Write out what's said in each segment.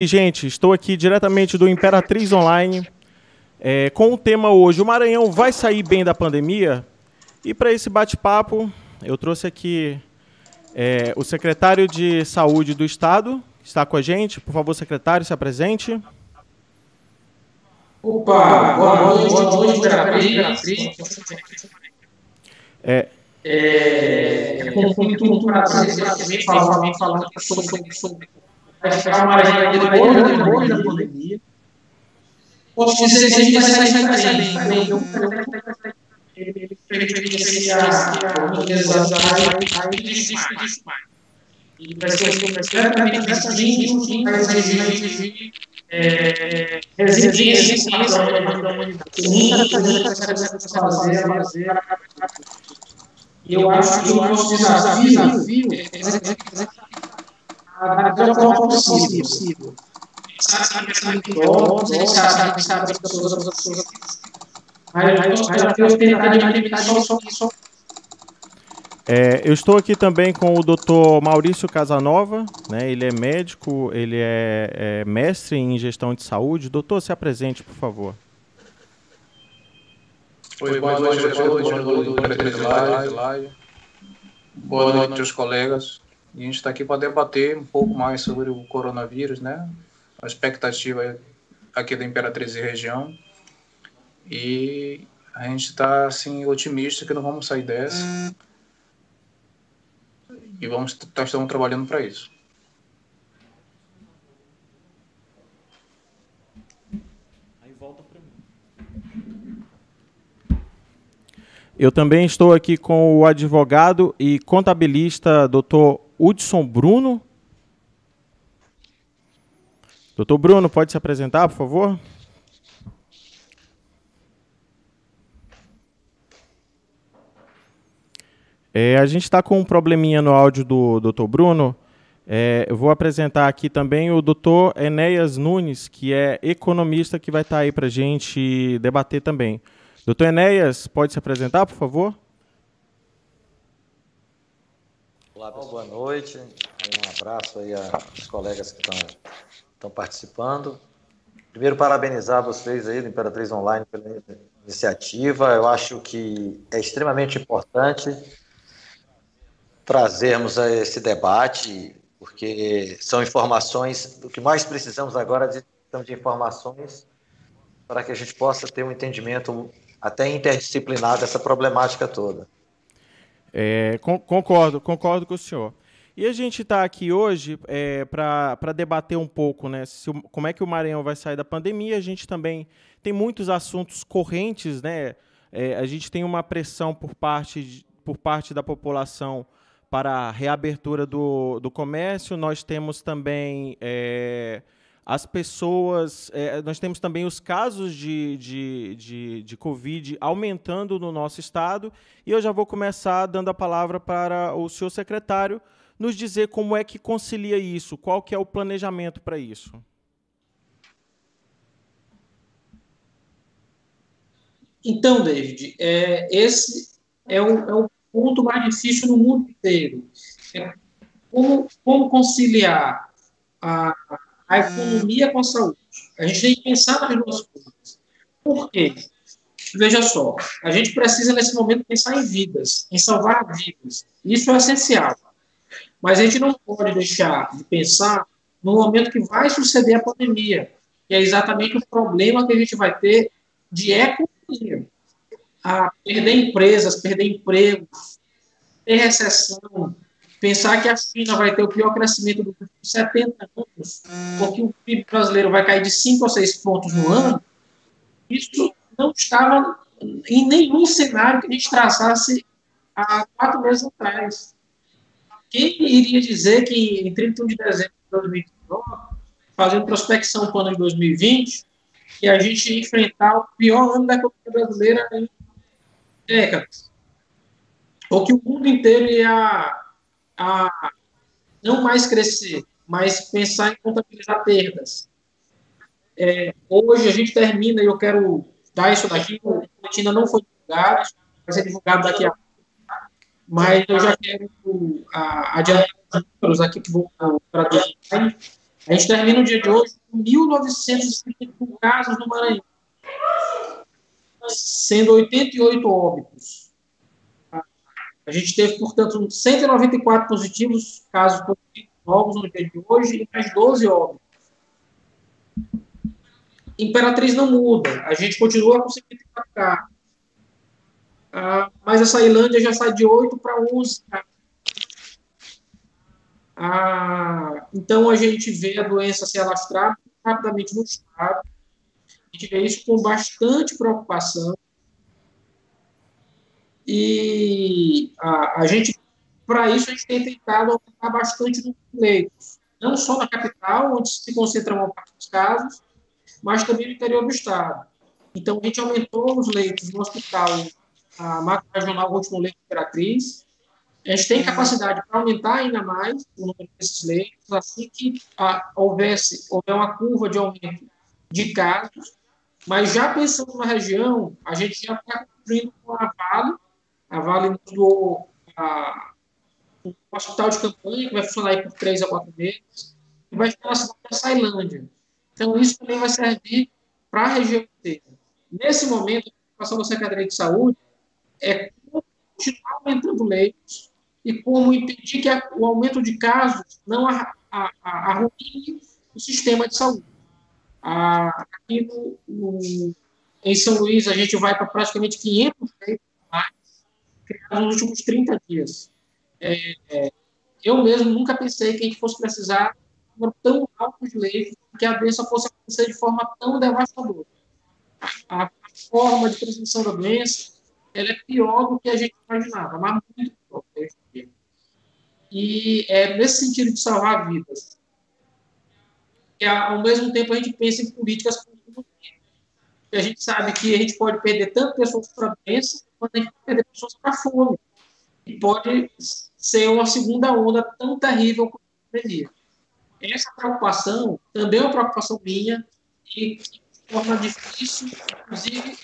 Gente, estou aqui diretamente do Imperatriz Online é, com o tema hoje: o Maranhão vai sair bem da pandemia? E para esse bate-papo, eu trouxe aqui é, o secretário de Saúde do Estado, que está com a gente. Por favor, secretário, se apresente. Opa, boa noite, boa noite, Imperatriz. É, é, é com muito prazer falar, falar sobre, sobre vai ficar uma agenda depois, depois da pandemia. Posso dizer que a gente vai sair bem, bem. Ele fez a organização e disso mais. E vai ser completamente distinto, vai exigir resiliência da humanidade. Muita coisa para fazer, fazer. E eu acho que o nosso desafio é da melhor forma possível. possível. A pessoas, as pessoas. Mas nós temos que tentar de só só é, eu estou aqui também com o Dr. Maurício Casanova, né? Ele é médico, ele é, é, mestre em gestão de saúde. Doutor, se apresente, por favor. Oi, boa noite, boa noite, boa noite, boa noite aos colegas. E a gente está aqui para debater um pouco mais sobre o coronavírus, né? A expectativa aqui da Imperatriz e região. E a gente está assim otimista que não vamos sair dessa. E vamos tá, estamos trabalhando para isso. Eu também estou aqui com o advogado e contabilista Dr. Hudson Bruno. Doutor Bruno, pode se apresentar, por favor? É, a gente está com um probleminha no áudio do doutor Bruno. É, eu vou apresentar aqui também o doutor Enéas Nunes, que é economista, que vai estar tá aí para a gente debater também. Doutor Enéas, pode se apresentar, por favor? Olá, pessoal. Boa noite. Um abraço aí aos colegas que estão, participando. Primeiro, parabenizar vocês aí do Imperatriz Online pela iniciativa. Eu acho que é extremamente importante trazermos esse debate, porque são informações, o que mais precisamos agora é de, de informações para que a gente possa ter um entendimento até interdisciplinar dessa problemática toda. É, concordo, concordo com o senhor. E a gente está aqui hoje é, para debater um pouco né, se, como é que o Maranhão vai sair da pandemia. A gente também tem muitos assuntos correntes, né? É, a gente tem uma pressão por parte, de, por parte da população para a reabertura do, do comércio. Nós temos também é, as pessoas. É, nós temos também os casos de, de, de, de, Covid aumentando no nosso estado. E eu já vou começar dando a palavra para o senhor secretário nos dizer como é que concilia isso, qual que é o planejamento para isso. Então, David, é, esse é o, é o ponto mais difícil no mundo inteiro. É como, como conciliar a, a economia com a saúde. A gente tem que pensar nas duas coisas. Por quê? Veja só, a gente precisa nesse momento pensar em vidas, em salvar vidas. Isso é essencial. Mas a gente não pode deixar de pensar no momento que vai suceder a pandemia, que é exatamente o problema que a gente vai ter de economia. A perder empresas, perder empregos, ter recessão, Pensar que a China vai ter o pior crescimento dos últimos 70 anos, porque o PIB brasileiro vai cair de 5 ou 6 pontos no ano, isso não estava em nenhum cenário que a gente traçasse há quatro meses atrás. Quem iria dizer que em 31 de dezembro de 2019, fazendo prospecção para o ano de 2020, que a gente ia enfrentar o pior ano da economia brasileira em décadas? Ou que o mundo inteiro ia a não mais crescer, mas pensar em contabilizar perdas. É, hoje a gente termina, e eu quero dar isso daqui, o ainda não foi divulgado, vai ser divulgado daqui a pouco, mas eu já quero a, adiantar os números aqui que vou traduzir. A gente termina o dia de hoje com 1.951 casos no Maranhão, sendo 88 óbitos. A gente teve, portanto, 194 positivos, casos positivos novos no dia de hoje, e mais 12 óbitos. Imperatriz não muda, a gente continua com 54 casos. Ah, mas a Sailândia já sai de 8 para 11 casos. Ah, então, a gente vê a doença se alastrar rapidamente no estado. A gente vê isso com bastante preocupação. E a, a gente, para isso, a gente tem tentado aumentar bastante no leitos. Não só na capital, onde se concentram a parte dos casos, mas também no interior do estado. Então, a gente aumentou os leitos no hospital, a macro regional, o último leito Imperatriz, a gente tem capacidade para aumentar ainda mais o número desses leitos, assim que ah, houvesse houver uma curva de aumento de casos, mas já pensando na região, a gente já está construindo com a Vale, a Vale nos doou a, um hospital de campanha que vai funcionar aí por três a quatro meses, e vai estar na cidade da Sailândia. Então, isso também vai servir para a região inteira. Nesse momento, a preocupação da Secretaria de Saúde é continuar aumentando leitos e como impedir que a, o aumento de casos não arruine o sistema de saúde. aqui no, no, em São Luís, a gente vai para praticamente 500 leitos mais, criados nos últimos 30 dias. É, é, eu mesmo nunca pensei que a gente fosse precisar de um tão alto de leitos, que a doença fosse acontecer de forma tão devastadora. A, forma de transmissão da doença ela é pior do que a gente imaginava, mas muito pior. E é nesse sentido de salvar vidas. E, ao mesmo tempo, a gente pensa em políticas e a gente sabe que a gente pode perder tanto pessoas para a doença, quanto a gente perder pessoas para a fome. E pode ser uma segunda onda tão terrível como a pandemia. Essa preocupação também é uma preocupação minha e que torna difícil, inclusive,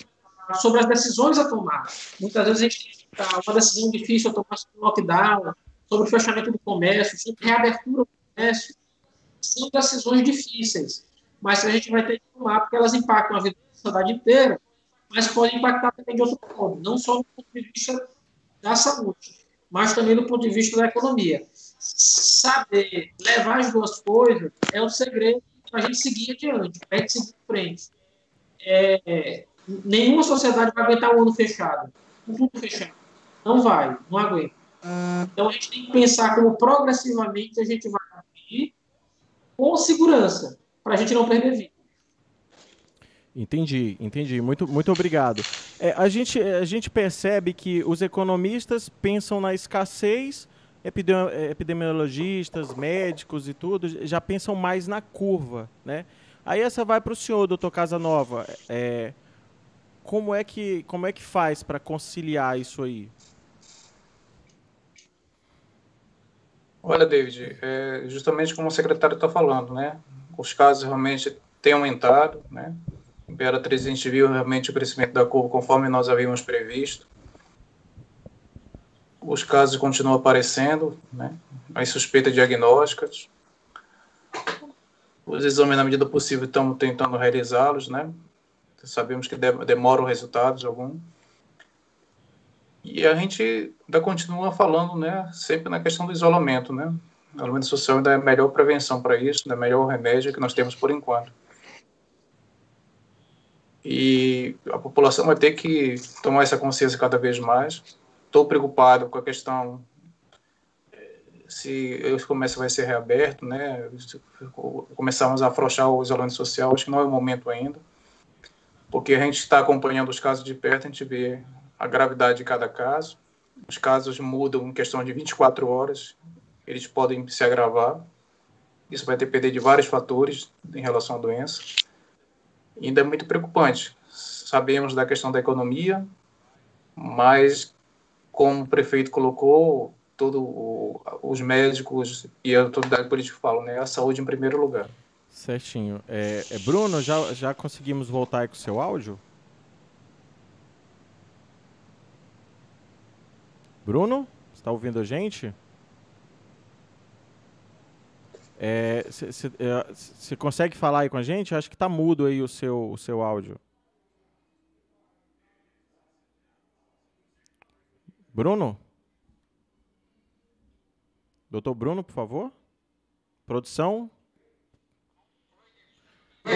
sobre as decisões a tomar. Muitas vezes a gente tem uma decisão difícil a tomar sobre o lockdown, sobre o fechamento do comércio, sobre reabertura do comércio. São decisões difíceis, mas que a gente vai ter que tomar porque elas impactam a vida da sociedade inteira, mas podem impactar também de outro ponto, não só do ponto de vista da saúde, mas também do ponto de vista da economia. Saber levar as duas coisas é o segredo para a gente seguir adiante, para gente seguir em frente. É, nenhuma sociedade vai aguentar o ano fechado, tudo fechado. Não vai, não aguenta. Então a gente tem que pensar como progressivamente a gente vai agir com segurança, para a gente não perder vida. Entendi, entendi. Muito, muito obrigado. É, a, gente, a gente percebe que os economistas pensam na escassez, epidemiologistas, médicos e tudo, já pensam mais na curva, né? Aí essa vai para o senhor, doutor Casanova. É, como, é que, como é que faz para conciliar isso aí? Olha, David, é justamente como o secretário está falando, né? Os casos realmente têm aumentado, né? Imperatriz, a gente viu realmente o crescimento da curva conforme nós havíamos previsto. Os casos continuam aparecendo, né? As suspeitas diagnósticas. Os exames, na medida possível, estamos tentando realizá-los, né? Sabemos que demoram resultados algum. E a gente ainda continua falando, né, sempre na questão do isolamento, né? O isolamento social ainda é a melhor prevenção para isso, é o melhor remédio que nós temos por enquanto. E a população vai ter que tomar essa consciência cada vez mais. Estou preocupado com a questão eh, se o comércio vai ser reaberto, né? Se começarmos a afrouxar o isolamento social, acho que não é o momento ainda, porque a gente está acompanhando os casos de perto, a gente vê a gravidade de cada caso. Os casos mudam em questão de 24 horas, eles podem se agravar. Isso vai depender de vários fatores em relação à doença. Ainda é muito preocupante. Sabemos da questão da economia, mas como o prefeito colocou, todos os médicos e a autoridade política falam, né, a saúde em primeiro lugar. Certinho. É, é Bruno, já, já conseguimos voltar com o seu áudio? Bruno, está ouvindo a gente? Você é, consegue falar aí com a gente? Acho que está mudo aí o seu, o seu áudio. Bruno? Doutor Bruno, por favor. Produção. Ah,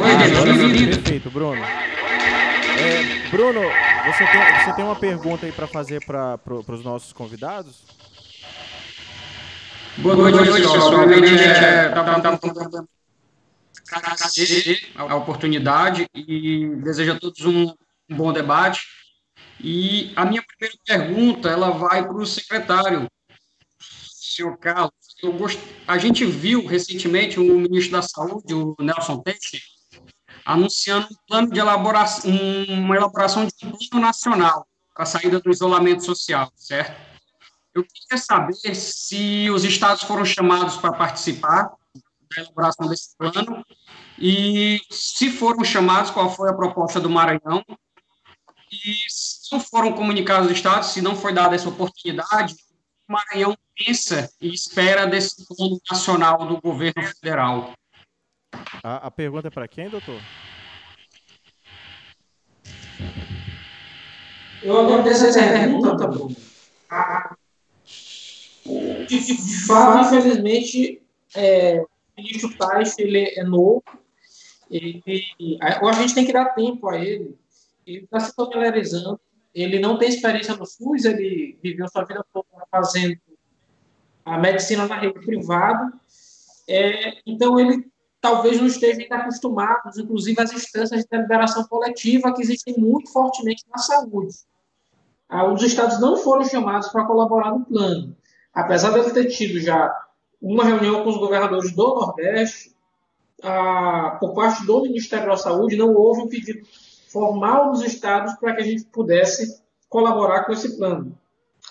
perfeito, Bruno. É, Bruno, você tem, você tem uma pergunta aí para fazer para os nossos convidados? Boa noite, pessoal. Primeiramente, é, agradecer a oportunidade e desejo a todos um, um bom debate. E a minha primeira pergunta, ela vai para o secretário, senhor Carlos. Gost... A gente viu recentemente o ministro da Saúde, o Nelson Teixe, anunciando um plano de elaboração, uma elaboração de um plano nacional para a saída do isolamento social, certo? Eu queria saber se os estados foram chamados para participar da elaboração desse plano e, se foram chamados, qual foi a proposta do Maranhão e se não foram comunicados os estados, se não foi dada essa oportunidade, o Maranhão pensa e espera desse plano nacional do governo federal. A, a pergunta é para quem, doutor? Eu agradeço essa pergunta, Bruno. De, de fato, infelizmente, é, o ministro Tais, ele é novo, ele, a, a gente tem que dar tempo a ele, ele está se familiarizando, ele não tem experiência no SUS, ele viveu sua vida toda fazendo a medicina na rede privada, é, então ele talvez não esteja ainda acostumado, inclusive às instâncias de deliberação coletiva que existem muito fortemente na saúde. Ah, os estados não foram chamados para colaborar no plano apesar de ele ter tido já uma reunião com os governadores do Nordeste, a, por parte do Ministério da Saúde, não houve um pedido formal dos estados para que a gente pudesse colaborar com esse plano.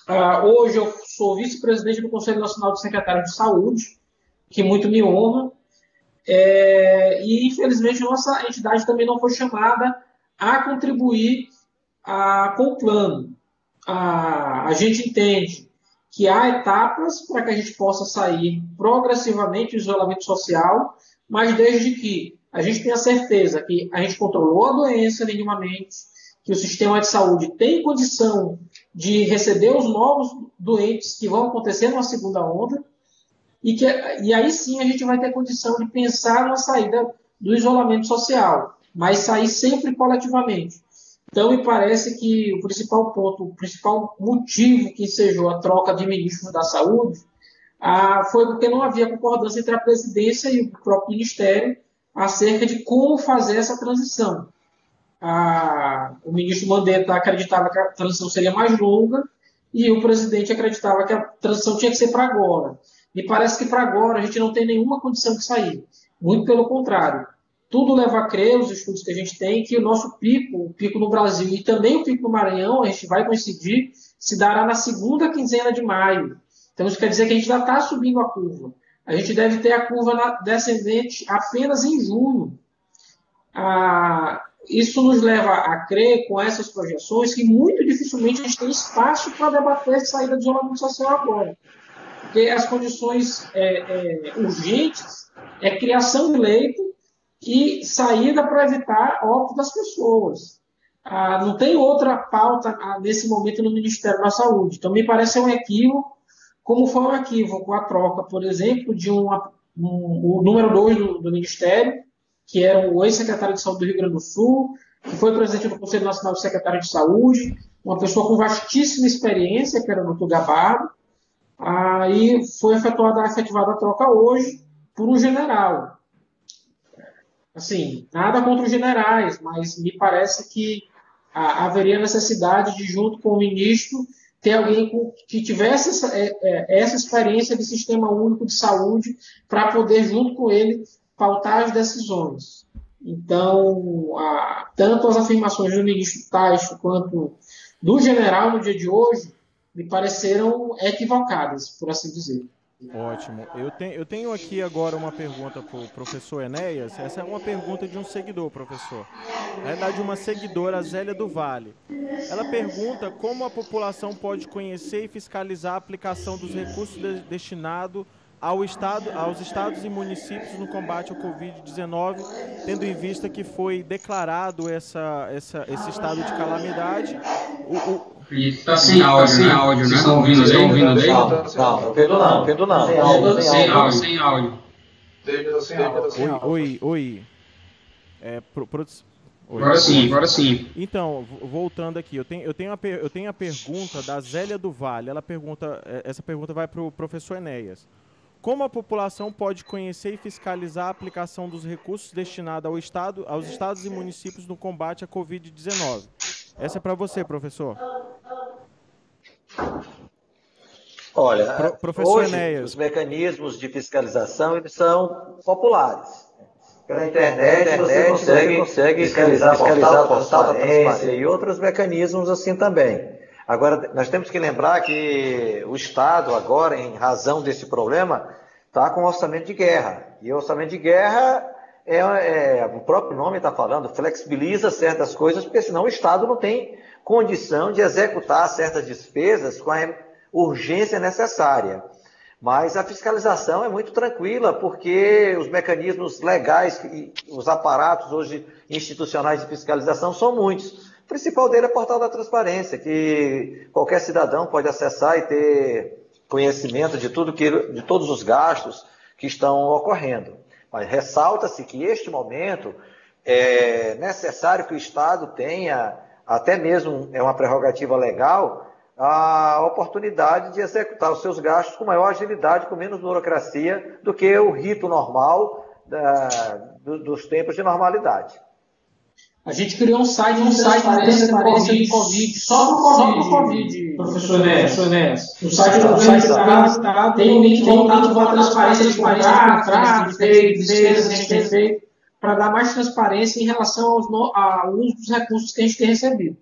Ah, hoje eu sou vice-presidente do Conselho Nacional de Secretários de Saúde, que muito me honra, é, e infelizmente nossa entidade também não foi chamada a contribuir a, com o plano. A, a gente entende que há etapas para que a gente possa sair progressivamente do isolamento social, mas desde que a gente tenha certeza que a gente controlou a doença minimamente, que o sistema de saúde tem condição de receber os novos doentes que vão acontecer numa segunda onda, e, que, e aí sim a gente vai ter condição de pensar na saída do isolamento social, mas sair sempre coletivamente. Então, me parece que o principal ponto, o principal motivo que ensejou a troca de ministros da Saúde ah, foi porque não havia concordância entre a presidência e o próprio ministério acerca de como fazer essa transição. Ah, o ministro Mandetta acreditava que a transição seria mais longa e o presidente acreditava que a transição tinha que ser para agora. Me parece que para agora a gente não tem nenhuma condição de sair. Muito pelo contrário tudo leva a crer, os estudos que a gente tem, que o nosso pico, o pico no Brasil e também o pico no Maranhão, a gente vai coincidir, se dará na segunda quinzena de maio. Então, isso quer dizer que a gente já está subindo a curva. A gente deve ter a curva descendente apenas em junho. Ah, isso nos leva a crer, com essas projeções, que muito dificilmente a gente tem espaço para debater a saída do isolamento social agora. Porque as condições é, é, urgentes é criação de leito, e saída para evitar óbito das pessoas. Ah, não tem outra pauta ah, nesse momento no Ministério da Saúde. Então, me parece um equívoco, como foi um equívoco a troca, por exemplo, de uma, um, o número 2 do, do, Ministério, que era o ex-secretário de Saúde do Rio Grande do Sul, que foi presidente do Conselho Nacional de Secretário de Saúde, uma pessoa com vastíssima experiência, que era o Dr. Gabardo, aí foi efetuada, efetivada a troca hoje por um general, Assim, nada contra os generais, mas me parece que ah, haveria necessidade de, junto com o ministro, ter alguém com, que tivesse essa, é, é, essa experiência de sistema único de saúde para poder, junto com ele, pautar as decisões. Então, a, tanto as afirmações do ministro Taixo quanto do general no dia de hoje me pareceram equivocadas, por assim dizer. Ótimo. Eu, te, eu tenho aqui agora uma pergunta para o professor Enéas. Essa é uma pergunta de um seguidor, professor. Na verdade, uma seguidora, Zélia do Vale. Ela pergunta como a população pode conhecer e fiscalizar a aplicação dos recursos de, destinados ao estado, aos estados e municípios no combate ao Covid-19, tendo em vista que foi declarado essa, essa, esse estado de calamidade. O, o... Está sem áudio, sem áudio, né? Vocês estão ouvindo, estão ouvindo daí? Não, não, Pedro não, Pedro não. Sem áudio, sem áudio. Sem áudio. Oi, oi, oi. É, pro, pro, Oi. Agora sim, agora sim. Então, voltando aqui, eu tenho, eu tenho, a, eu tenho a pergunta da Zélia do Vale. Ela pergunta, é, essa pergunta vai para o professor Enéas. Como a população pode conhecer e fiscalizar a aplicação dos recursos destinados ao Estado, aos estados e municípios no combate à Covid-19? Essa é para você, professor. Olha, Pro, professor hoje, Enéas. os mecanismos de fiscalização eles são populares. Pela internet, internet você consegue, consegue fiscalizar, fiscalizar o portal da transparência e outros mecanismos assim também. Agora, nós temos que lembrar que o Estado, agora, em razão desse problema, está com orçamento de guerra. E o orçamento de guerra, é, é o próprio nome está falando, flexibiliza certas coisas, porque senão o Estado não tem condição de executar certas despesas com a urgência necessária. Mas a fiscalização é muito tranquila, porque os mecanismos legais, os aparatos hoje institucionais de fiscalização são muitos. O principal dele é o portal da transparência, que qualquer cidadão pode acessar e ter conhecimento de tudo que, de todos os gastos que estão ocorrendo. Mas ressalta-se que este momento é necessário que o Estado tenha, até mesmo é uma prerrogativa legal, a oportunidade de executar os seus gastos com maior agilidade, com menos burocracia do que o rito normal da, do, dos tempos de normalidade. A gente criou um site, um site de transparência de Covid, só para o COVID, professor Nés. O site do governo está, tem um link voltado para a transparência de contratos, despesas que a gente tem feito, para dar mais transparência em relação aos, ao uso dos recursos que a gente tem recebido.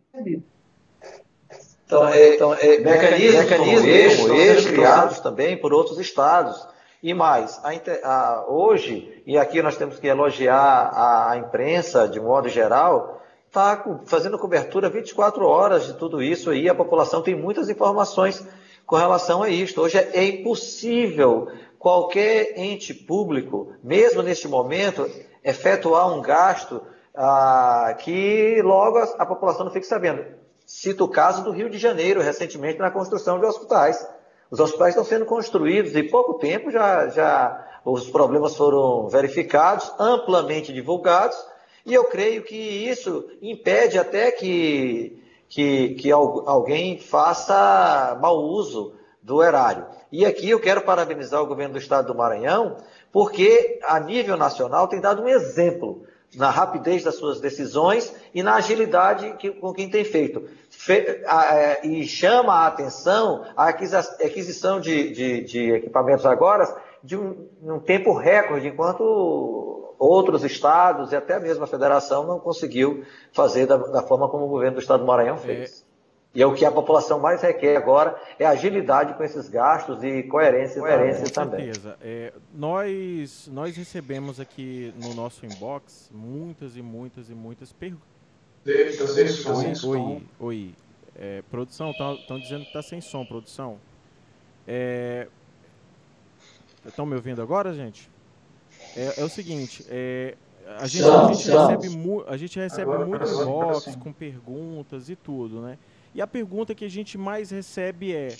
Então, é, então é, mecanismos, mecanismos como estes, como estes criados também por outros estados. E mais, a, a, hoje, e aqui nós temos que elogiar a, a imprensa de modo geral, está fazendo cobertura 24 horas de tudo isso aí, a população tem muitas informações com relação a isto. Hoje é, é impossível qualquer ente público, mesmo neste momento, efetuar um gasto ah, que logo a, a população não fique sabendo. Cito o caso do Rio de Janeiro, recentemente, na construção de hospitais. Os hospitais estão sendo construídos e pouco tempo já, já os problemas foram verificados, amplamente divulgados, e eu creio que isso impede até que, que, que alguém faça mau uso do erário. E aqui eu quero parabenizar o governo do estado do Maranhão, porque a nível nacional tem dado um exemplo na rapidez das suas decisões e na agilidade que, com quem tem feito. Fe, a, é, e chama a atenção a aquisição de, de, de equipamentos agora de um, um, tempo recorde, enquanto outros estados e até mesmo a federação não conseguiu fazer da, da forma como o governo do estado do Maranhão fez. É. E é o que a população mais requer agora, é agilidade com esses gastos e coerência, coerência também. Com certeza. É, nós, nós recebemos aqui no nosso inbox muitas e muitas e muitas perguntas. Oi, oi, oi. É, produção, estão dizendo que está sem som, produção. Estão é, me ouvindo agora, gente? É, é o seguinte, é, a gente, a gente recebe, mu a gente recebe muito inbox com perguntas e tudo, né? E a pergunta que a gente mais recebe é: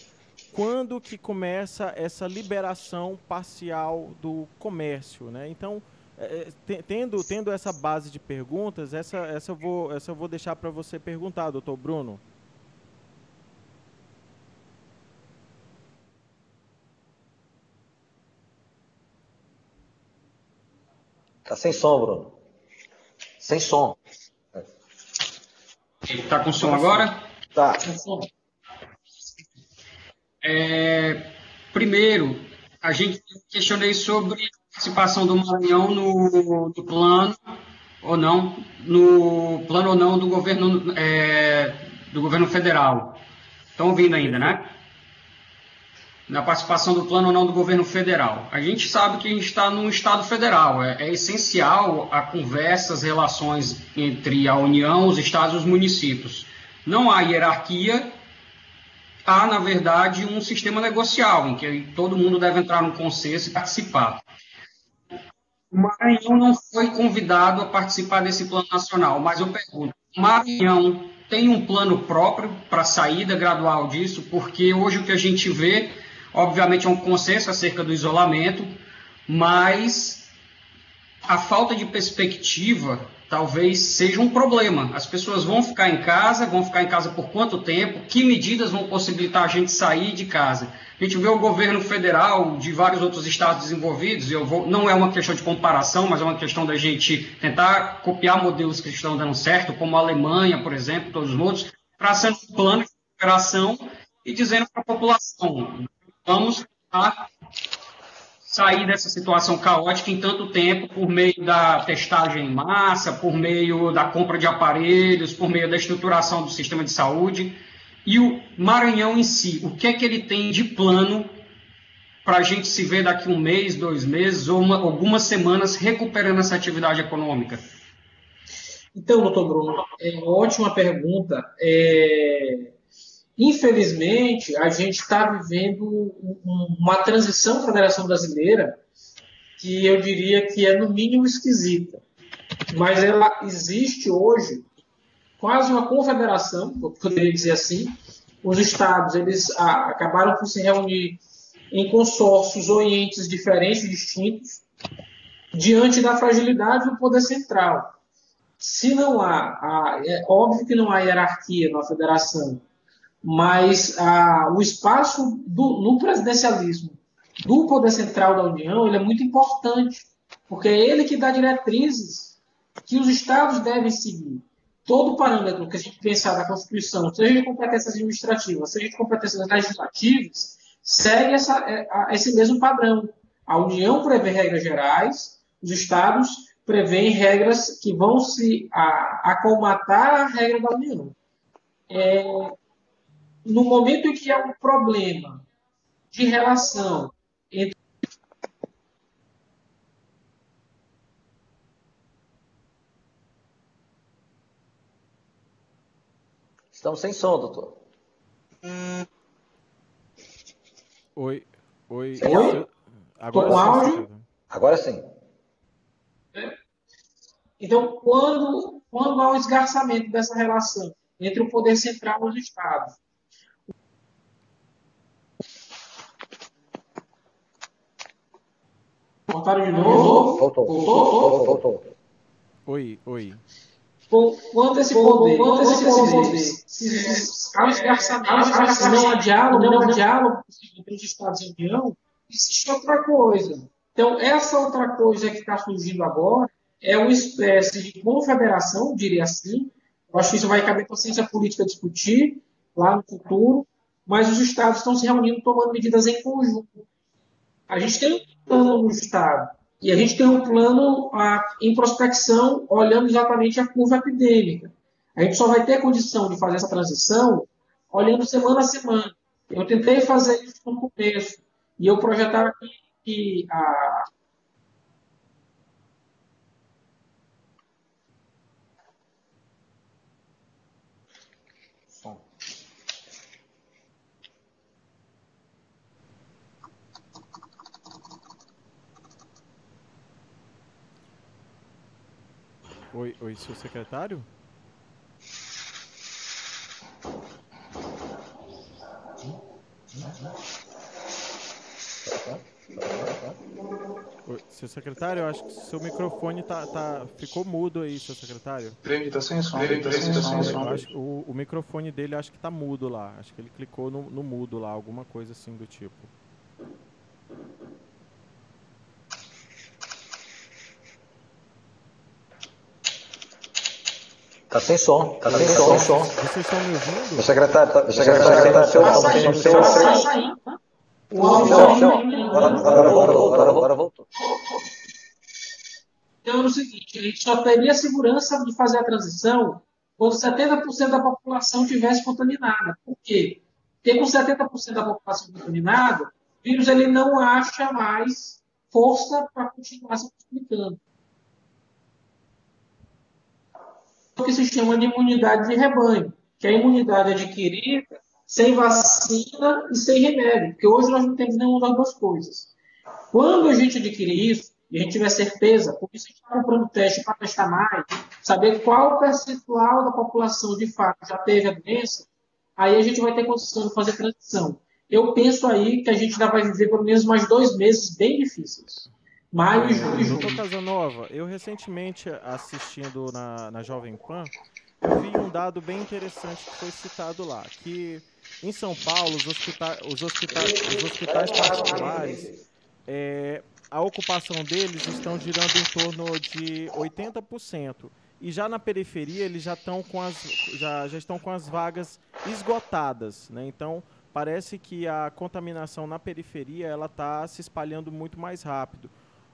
quando que começa essa liberação parcial do comércio, né? Então, é, é tendo, tendo essa base de perguntas, essa, essa, eu, vou, essa eu vou deixar para você perguntar, doutor Bruno. Tá sem som, Bruno. Sem som. Tá com som agora? Tá. É, primeiro, a gente questionei sobre participação do Maranhão no, no plano ou não, no plano ou não do governo, é, do governo federal. Estão ouvindo ainda, né? Na participação do plano ou não do governo federal. A gente sabe que a gente está num Estado federal. É, é essencial a conversa, as relações entre a União, os estados e os municípios. Não há hierarquia há, na verdade, um sistema negocial, em que todo mundo deve entrar no consenso e participar. O Maranhão não foi convidado a participar desse plano nacional, mas eu pergunto, o Maranhão tem um plano próprio para saída gradual disso? Porque hoje o que a gente vê, obviamente, é um consenso acerca do isolamento, mas a falta de perspectiva talvez seja um problema. As pessoas vão ficar em casa, vão ficar em casa por quanto tempo? Que medidas vão possibilitar a gente sair de casa? A gente vê o governo federal de vários outros estados desenvolvidos, eu vou, não é uma questão de comparação, mas é uma questão da gente tentar copiar modelos que estão dando certo, como a Alemanha, por exemplo, todos os outros, traçando um plano de recuperação e dizendo para a população, vamos sair dessa situação caótica em tanto tempo por meio da testagem em massa, por meio da compra de aparelhos, por meio da estruturação do sistema de saúde. E o Maranhão em si, o que é que ele tem de plano para a gente se ver daqui um mês, dois meses ou uma, algumas semanas recuperando essa atividade econômica? Então, doutor Bruno, é uma ótima pergunta. É, Infelizmente, a gente está vivendo uma transição para a Federação Brasileira que eu diria que é no mínimo esquisita. Mas ela existe hoje quase uma confederação, eu poderia dizer assim. Os estados eles acabaram por se reunir em consórcios ou em entes diferentes, distintos, diante da fragilidade do poder central. Se não há, é óbvio que não há hierarquia na federação, mas ah, o espaço do, no presidencialismo do poder central da União ele é muito importante, porque é ele que dá diretrizes que os estados devem seguir. Todo parâmetro que a gente pensar na Constituição, seja de competências administrativas, seja de competências legislativas, segue essa, é, esse mesmo padrão. A União prevê regras gerais, os estados prevêem regras que vão se a, a regra da União. É, no momento em que há um problema de relação entre Estamos sem som, doutor. Oi, oi. Oi? Agora com áudio? Agora sim. Então, quando, quando há um esgarçamento dessa relação entre o poder central e os estados, Cortaram de novo? Voltou. Voltou? Voltou. Oi, oi. Quando esse poder, quando esse poder, se não há diálogo, não há diálogo entre os Estados e a União, existe outra coisa. Então, essa outra coisa que está surgindo agora é uma espécie de confederação, diria assim. Eu acho que isso vai caber para a ciência política discutir lá no futuro, mas os Estados estão se reunindo tomando medidas em conjunto. A gente tem um plano no Estado e a gente tem um plano a, em prospecção olhando exatamente a curva epidêmica. A gente só vai ter condição de fazer essa transição olhando semana a semana. Eu tentei fazer isso no começo e eu projetava que, que a, Oi, oi, seu secretário? Oi, seu secretário, eu acho que seu microfone tá, tá, ficou mudo aí, seu secretário. Ele tá sem som. Ele tá sem som. Acho, o, o microfone dele acho que tá mudo lá. Acho que ele clicou no, no mudo lá, alguma coisa assim do tipo. Tá sem som, tá sem som, sem som. Vocês estão me ouvindo? O secretário, tá, o secretário tá seu som, o seu O áudio Agora voltou, agora, agora voltou. Então é o seguinte, a gente só teria segurança de fazer a transição quando 70% da população tivesse contaminada. Por quê? Porque com 70% da população contaminada, o vírus ele não acha mais força para continuar se multiplicando. Que se chama de imunidade de rebanho, que é a imunidade adquirida sem vacina e sem remédio, porque hoje nós não temos nenhuma das duas coisas. Quando a gente adquirir isso, e a gente tiver certeza, por isso a gente está comprando teste para testar mais, saber qual percentual da população de fato já teve a doença, aí a gente vai ter condição de fazer transição. Eu penso aí que a gente ainda vai viver pelo menos mais dois meses bem difíceis. Maio, junho e julho. Doutor Casanova, eu recentemente assistindo na, na Jovem Pan, eu vi um dado bem interessante que foi citado lá, que em São Paulo os, hospita os, hospita os hospitais particulares, é, a ocupação deles estão girando em torno de 80%. E já na periferia eles já estão com as, já, já estão com as vagas esgotadas. Né? Então parece que a contaminação na periferia ela está se espalhando muito mais rápido.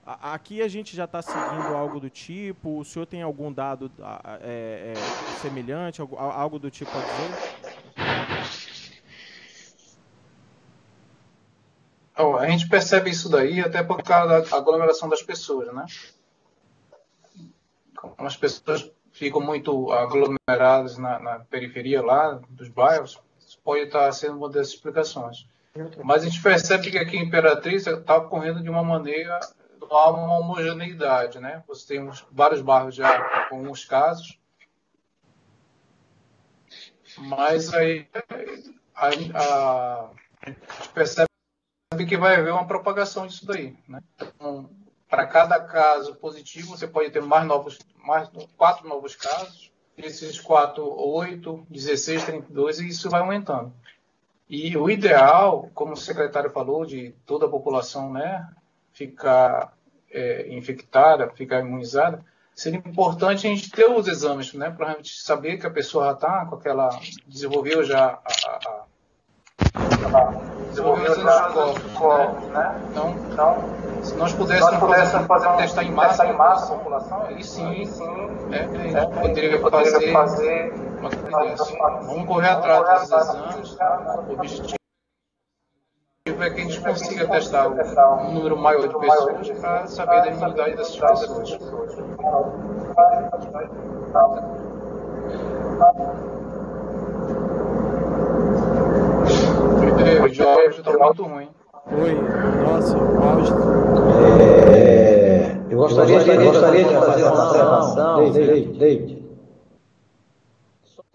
Aqui a gente já está seguindo algo do tipo. O senhor tem algum dado é, é, semelhante, algo do tipo a dizer? a gente percebe isso daí até por causa da aglomeração das pessoas, né? Como as pessoas ficam muito aglomeradas na, na periferia lá dos bairros, isso pode estar sendo uma das explicações. Mas a gente percebe que aqui em Imperatriz está ocorrendo de uma maneira há uma homogeneidade, né? Você tem uns, vários bairros já com uns casos, mas aí a, a, a gente percebe que vai haver uma propagação disso daí, né? Então, para cada caso positivo, você pode ter mais novos, mais quatro novos casos, esses quatro, oito, 16, 32, e isso vai aumentando. E o ideal, como o secretário falou, de toda a população, né, ficar é, infectada, ficar imunizada, seria importante a gente ter os exames, né, para a gente saber que a pessoa já está com aquela, desenvolveu já a, a, a desenvolveu os anticorpos, né? né? Então, então, se nós pudéssemos, fazer, fazer um testar em massa, em massa a população, aí sim, sim é, a gente é, poderia, fazer, fazer uma coisa assim. Vamos correr atrás desses exames, o objetivo é que a gente consiga testar um número maior de pessoas para saber da imunidade dessas pessoas. O Jorge está muito ruim. Oi, nossa, o áudio. É, eu gostaria, eu gostaria de fazer uma observação, David, David.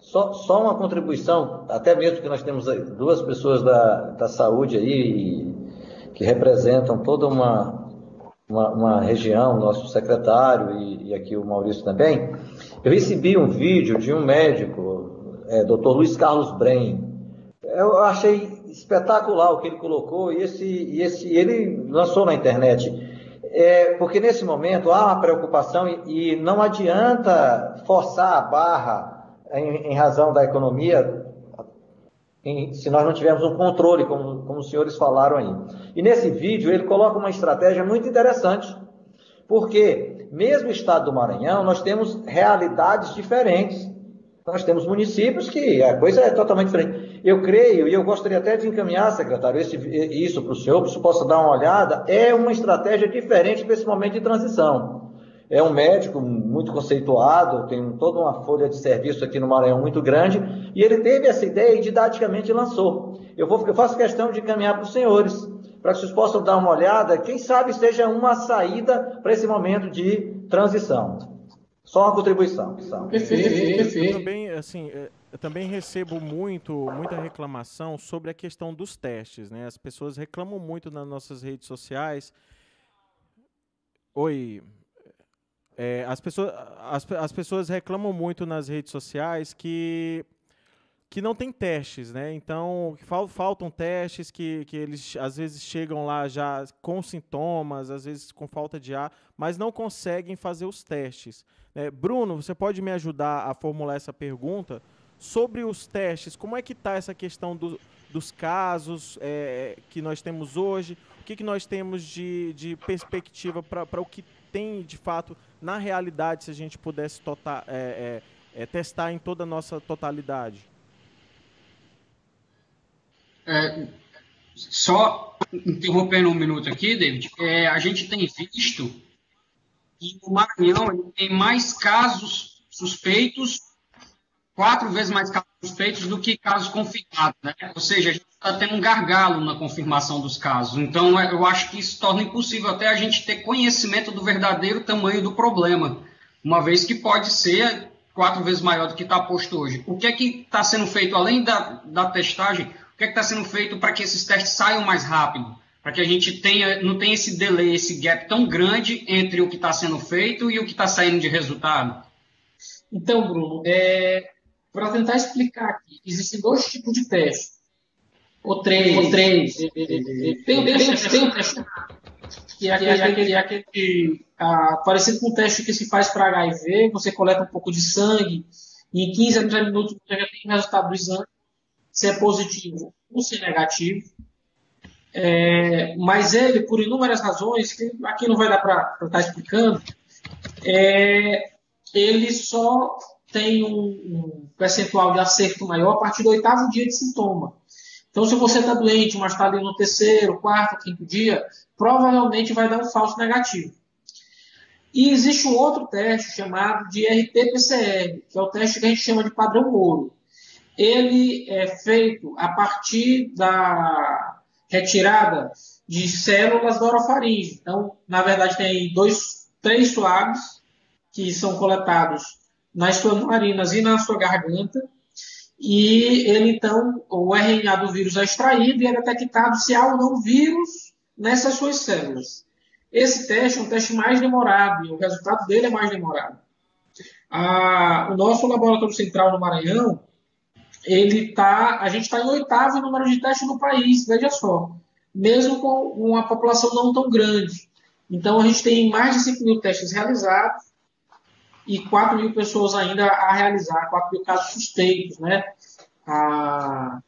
Só, só uma contribuição, até mesmo que nós temos duas pessoas da, da saúde aí que representam toda uma, uma, uma região, nosso secretário e, e, aqui o Maurício também. Eu recebi um vídeo de um médico, é, Dr. Luiz Carlos Bren. Eu achei espetacular o que ele colocou e esse, e esse ele lançou na internet. É, porque nesse momento há uma preocupação e, e não adianta forçar a barra em, em razão da economia, em, se nós não tivermos um controle, como, como os senhores falaram aí. E nesse vídeo ele coloca uma estratégia muito interessante, porque mesmo o estado do Maranhão, nós temos realidades diferentes. Nós temos municípios que a coisa é totalmente diferente. Eu creio, e eu gostaria até de encaminhar, secretário, esse, isso para o senhor, para o senhor possa dar uma olhada, é uma estratégia diferente para esse momento de transição é um médico muito conceituado, tem toda uma folha de serviço aqui no Maranhão muito grande, e ele teve essa ideia e didaticamente lançou. Eu, vou, eu faço questão de caminhar para os senhores, para que vocês possam dar uma olhada, quem sabe seja uma saída para esse momento de transição. Só uma contribuição. Perfeito, também, assim, é, eu também recebo muito, muita reclamação sobre a questão dos testes, né? As pessoas reclamam muito nas nossas redes sociais. Oi, é, as, pessoas, as, as pessoas reclamam muito nas redes sociais que, que não tem testes, né? Então, fal, faltam testes que, que eles às vezes chegam lá já com sintomas, às vezes com falta de ar, mas não conseguem fazer os testes. É, Bruno, você pode me ajudar a formular essa pergunta sobre os testes? Como é que está essa questão do, dos casos é, que nós temos hoje? O que, que nós temos de, de perspectiva para o que tem de fato na realidade se a gente pudesse tota, é, é, é, testar em toda a nossa totalidade? É, só interrompendo um minuto aqui, David, é, a gente tem visto que o Maranhão tem mais casos suspeitos quatro vezes mais casos suspeitos do que casos confirmados, né? Ou seja, a gente está tendo um gargalo na confirmação dos casos. Então, é, eu acho que isso torna impossível até a gente ter conhecimento do verdadeiro tamanho do problema, uma vez que pode ser quatro vezes maior do que está posto hoje. O que é que está sendo feito, além da, da testagem, o que é que está sendo feito para que esses testes saiam mais rápido? Para que a gente tenha, não tenha esse delay, esse gap tão grande entre o que está sendo feito e o que está saindo de resultado? Então, Bruno, é, para tentar explicar aqui, existem dois tipos de teste. Ou três. Ou três. Tem o teste, tem o teste que é aquele, aquele, aquele ah, parecido com o teste que se faz para HIV, você coleta um pouco de sangue e em 15 a 30 minutos você já tem o resultado do exame, se é positivo ou se é negativo. É, mas ele, por inúmeras razões, que aqui não vai dar para estar tá explicando, é, ele só tem um, um, percentual de acerto maior a partir do oitavo dia de sintoma. Então, se você está doente, mas está ali no terceiro, quarto, quinto dia, provavelmente vai dar um falso negativo. E existe um outro teste chamado de RT-PCR, que é o teste que a gente chama de padrão ouro. Ele é feito a partir da retirada de células da orofaringe. Então, na verdade, tem dois, três suaves que são coletados nas suas narinas e na sua garganta. E ele, então, o RNA do vírus é extraído e é detectado se há ou não vírus nessas suas células. Esse teste é um teste mais demorado e o resultado dele é mais demorado. o nosso laboratório central no Maranhão, ele tá, a gente está em oitavo número de testes no país, veja só, mesmo com uma população não tão grande. Então, a gente tem mais de 5 mil testes realizados e 4 mil pessoas ainda a realizar, 4 mil casos suspeitos, né? Ah,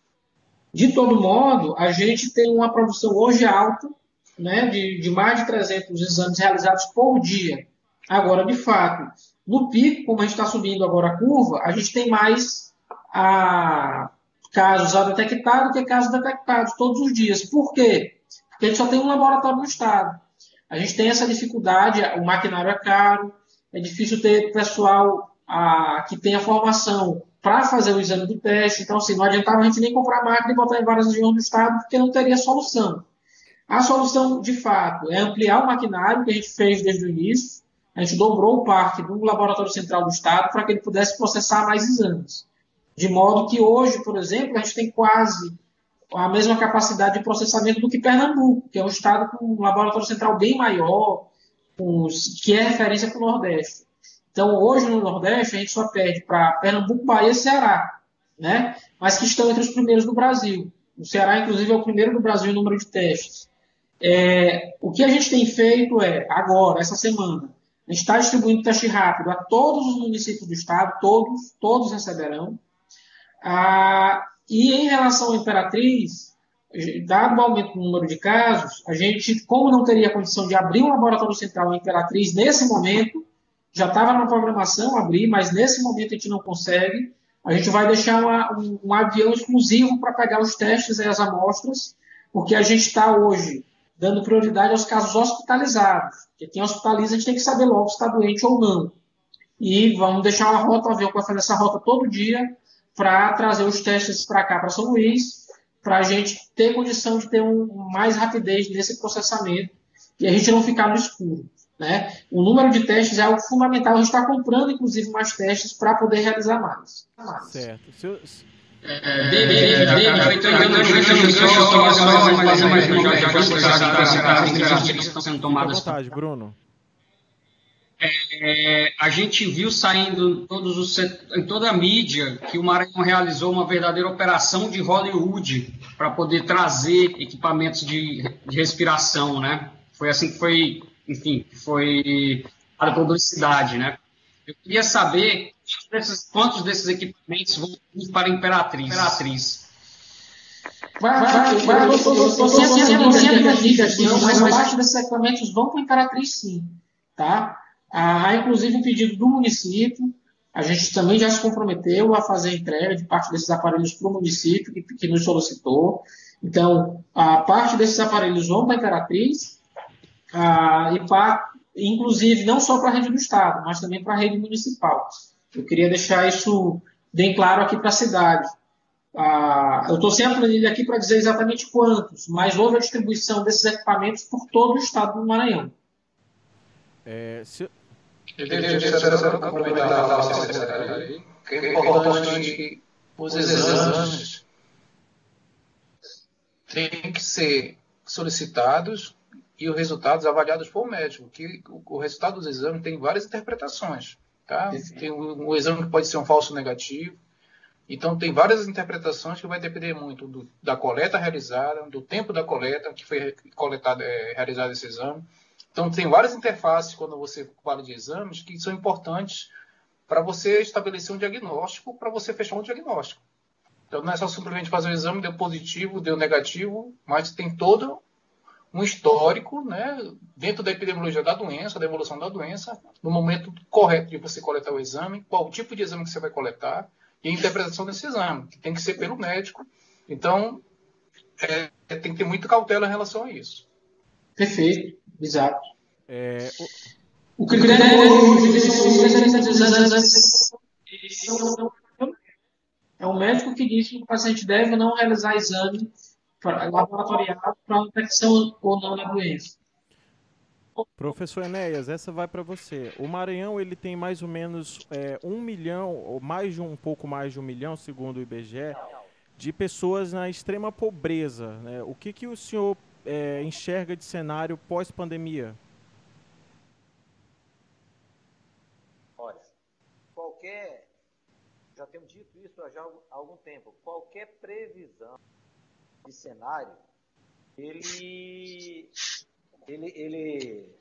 de todo modo, a gente tem uma produção hoje alta, né, de, de mais de 300 exames realizados por dia. Agora, de fato, no pico, como a gente está subindo agora a curva, a gente tem mais ah, casos a detectar do que casos detectados todos os dias. Por quê? Porque a gente só tem um laboratório no estado. A gente tem essa dificuldade, o maquinário é caro, é difícil ter pessoal a, que tenha formação para fazer o exame do teste. Então, assim, não adiantava a gente nem comprar máquina e botar em várias regiões do estado, porque não teria solução. A solução, de fato, é ampliar o maquinário que a gente fez desde o início. A gente dobrou o parque do Laboratório Central do Estado para que ele pudesse processar mais exames. De modo que hoje, por exemplo, a gente tem quase a mesma capacidade de processamento do que Pernambuco, que é um estado com um laboratório central bem maior, que é referência para o Nordeste. Então, hoje no Nordeste, a gente só perde para Pernambuco, Bahia e Ceará, né? mas que estão entre os primeiros do Brasil. O Ceará, inclusive, é o primeiro do Brasil em número de testes. É, o que a gente tem feito é, agora, essa semana, a gente está distribuindo teste rápido a todos os municípios do estado, todos, todos receberão. Ah, e em relação à Imperatriz, dado o aumento do número de casos, a gente, como não teria condição de abrir um laboratório central em Imperatriz nesse momento, já estava na programação abrir, mas nesse momento a gente não consegue. A gente vai deixar uma, um, um, avião exclusivo para pegar os testes e as amostras, porque a gente está hoje dando prioridade aos casos hospitalizados. Porque quem hospitaliza a gente tem que saber logo se está doente ou não. E vamos deixar uma rota, o avião vai fazer essa rota todo dia para trazer os testes para cá, para São Luís, para a gente ter condição de ter um, mais rapidez nesse processamento e a gente não ficar no escuro. Né? O número de testes é algo fundamental. A gente está comprando, inclusive, mais testes para poder realizar mais. Certo. Se eu... vontade, Bruno. É, a gente viu saindo todos os, em toda a mídia que o Maranhão realizou uma verdadeira operação de Hollywood para poder trazer equipamentos de, de, respiração, né? Foi assim que foi, enfim, foi a publicidade, né? Eu queria saber desses, quantos desses equipamentos vão para a Imperatriz. Imperatriz. Mas parte desses equipamentos vão para a Imperatriz sim, tá? Há, inclusive, um pedido do município. A gente também já se comprometeu a fazer entrega de parte desses aparelhos para o município, que, que, nos solicitou. Então, a parte desses aparelhos vão para a Imperatriz, a, e para, inclusive, não só para a rede do Estado, mas também para a rede municipal. Eu queria deixar isso bem claro aqui para a cidade. Ah, eu estou sem a planilha aqui para dizer exatamente quantos, mas houve a distribuição desses equipamentos por todo o estado do Maranhão. É, se... complementar que é importante que os exames têm que ser solicitados e os resultados avaliados por médico, que o, resultado dos exames tem várias interpretações. Tá? Tem um, um, exame que pode ser um falso negativo. Então, tem várias interpretações que vai depender muito do, da coleta realizada, do tempo da coleta que foi coletado, é, realizado esse exame. Então, tem várias interfaces quando você fala de exames que são importantes para você estabelecer um diagnóstico, para você fechar um diagnóstico. Então, não é só simplesmente fazer o exame, deu positivo, deu negativo, mas tem todo um histórico, né, dentro da epidemiologia da doença, da evolução da doença, no momento correto de você coletar o exame, qual tipo de exame que você vai coletar e a interpretação desse exame, que tem que ser pelo médico. Então, é, tem que ter muita cautela em relação a isso. Perfeito, exato. É, o... o critério é o médico que diz que o paciente deve não realizar exame laboratorial para detecção ou não da doença. Professor Enéas, essa vai para você. O Maranhão ele tem mais ou menos é, um milhão, ou mais de um, um pouco mais de um milhão, segundo o IBGE, de pessoas na extrema pobreza. Né? O que, que o senhor é, enxerga de cenário pós-pandemia? Olha, qualquer. Já temos dito isso há já algum tempo. Qualquer previsão de cenário, ele, ele, ele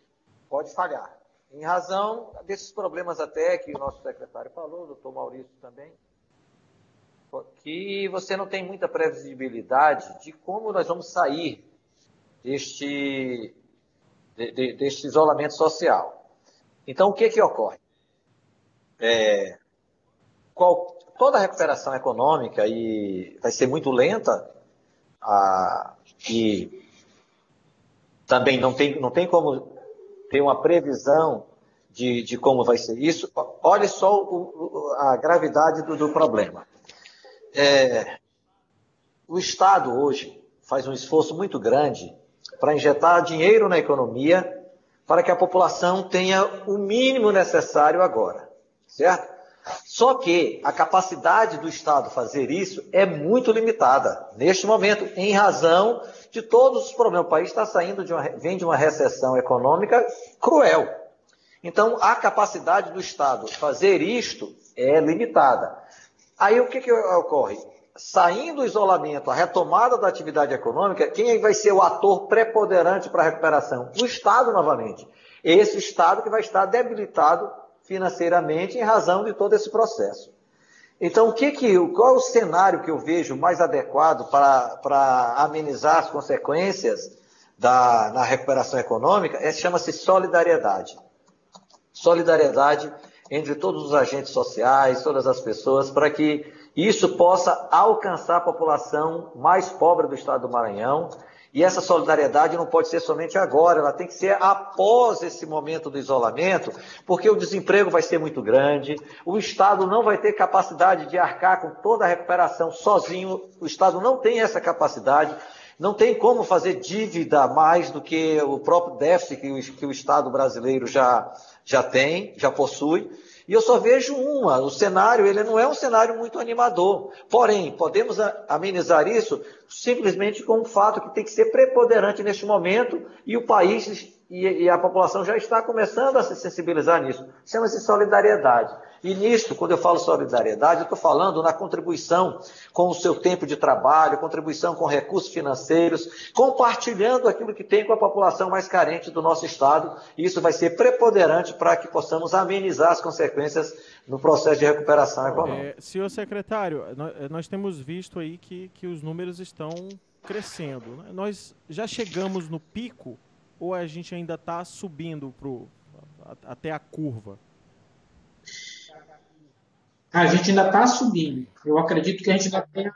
pode falhar. Em razão desses problemas até que o nosso secretário falou, o doutor Maurício também, que você não tem muita previsibilidade de como nós vamos sair deste, de, de, deste isolamento social. Então, o que, que ocorre? É, qual, toda a recuperação econômica e vai ser muito lenta ah, e também não tem, não tem como ter uma previsão de, de como vai ser isso. Olha só o, a gravidade do, do problema. É, o Estado hoje faz um esforço muito grande para injetar dinheiro na economia para que a população tenha o mínimo necessário agora, certo? Só que a capacidade do Estado fazer isso é muito limitada neste momento, em razão de todos os problemas. O país está saindo de uma, vem de uma recessão econômica cruel. Então, a capacidade do Estado fazer isto é limitada. Aí o que, que ocorre? Saindo do isolamento, a retomada da atividade econômica, quem vai ser o ator preponderante para a recuperação? O Estado, novamente. Esse Estado que vai estar debilitado financeiramente em razão de todo esse processo. Então, o que que, qual é o cenário que eu vejo mais adequado para amenizar as consequências da, na recuperação econômica? É, Chama-se solidariedade. Solidariedade entre todos os agentes sociais, todas as pessoas, para que isso possa alcançar a população mais pobre do estado do Maranhão e essa solidariedade não pode ser somente agora, ela tem que ser após esse momento do isolamento, porque o desemprego vai ser muito grande, o Estado não vai ter capacidade de arcar com toda a recuperação sozinho, o Estado não tem essa capacidade, não tem como fazer dívida mais do que o próprio déficit que o, que o Estado brasileiro já, já tem, já possui. E eu só vejo uma, o cenário, ele não é um cenário muito animador. Porém, podemos amenizar isso simplesmente com o fato que tem que ser preponderante neste momento e o país e, a população já está começando a se sensibilizar nisso. Chama-se solidariedade. E nisso, quando eu falo solidariedade, eu estou falando na contribuição com o seu tempo de trabalho, contribuição com recursos financeiros, compartilhando aquilo que tem com a população mais carente do nosso Estado. E isso vai ser preponderante para que possamos amenizar as consequências no processo de recuperação econômica. É, senhor secretário, nós temos visto aí que, que os números estão crescendo. Né? Nós já chegamos no pico ou a gente ainda está subindo pro, até a curva? A gente ainda está subindo. Eu acredito que a gente ainda tem